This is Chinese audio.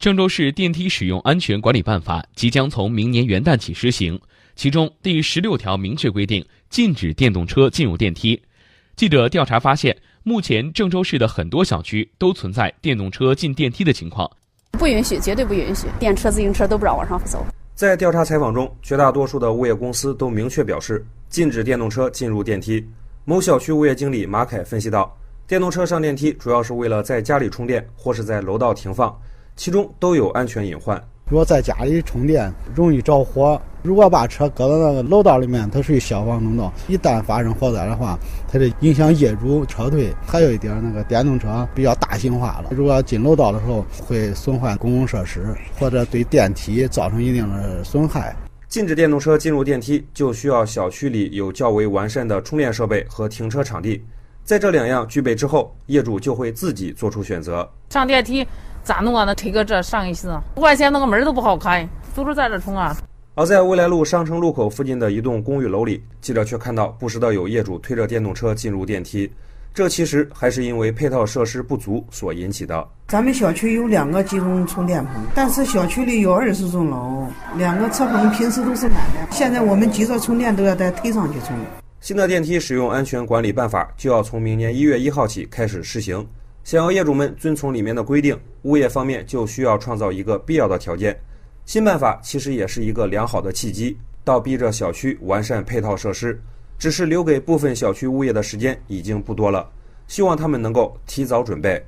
郑州市电梯使用安全管理办法即将从明年元旦起施行，其中第十六条明确规定禁止电动车进入电梯。记者调查发现，目前郑州市的很多小区都存在电动车进电梯的情况，不允许，绝对不允许，电车、自行车都不让往上走。在调查采访中，绝大多数的物业公司都明确表示禁止电动车进入电梯。某小区物业经理马凯分析道：“电动车上电梯主要是为了在家里充电，或是在楼道停放。”其中都有安全隐患。如果在家里充电，容易着火；如果把车搁到那个楼道里面，它属于消防通道，一旦发生火灾的话，它就影响业主撤退。还有一点，那个电动车比较大型化了，如果进楼道的时候会损坏公共设施，或者对电梯造成一定的损害。禁止电动车进入电梯，就需要小区里有较为完善的充电设备和停车场地。在这两样具备之后，业主就会自己做出选择。上电梯。咋弄啊？那推个这上一次，五块钱那个门都不好开，都是在这充啊。而在未来路商城路口附近的一栋公寓楼里，记者却看到不时的有业主推着电动车进入电梯，这其实还是因为配套设施不足所引起的。咱们小区有两个集中充电棚，但是小区里有二十栋楼，两个车棚平时都是满的。现在我们急着充电都要带推上去充。新的电梯使用安全管理办法就要从明年一月一号起开始试行。想要业主们遵从里面的规定，物业方面就需要创造一个必要的条件。新办法其实也是一个良好的契机，倒逼着小区完善配套设施。只是留给部分小区物业的时间已经不多了，希望他们能够提早准备。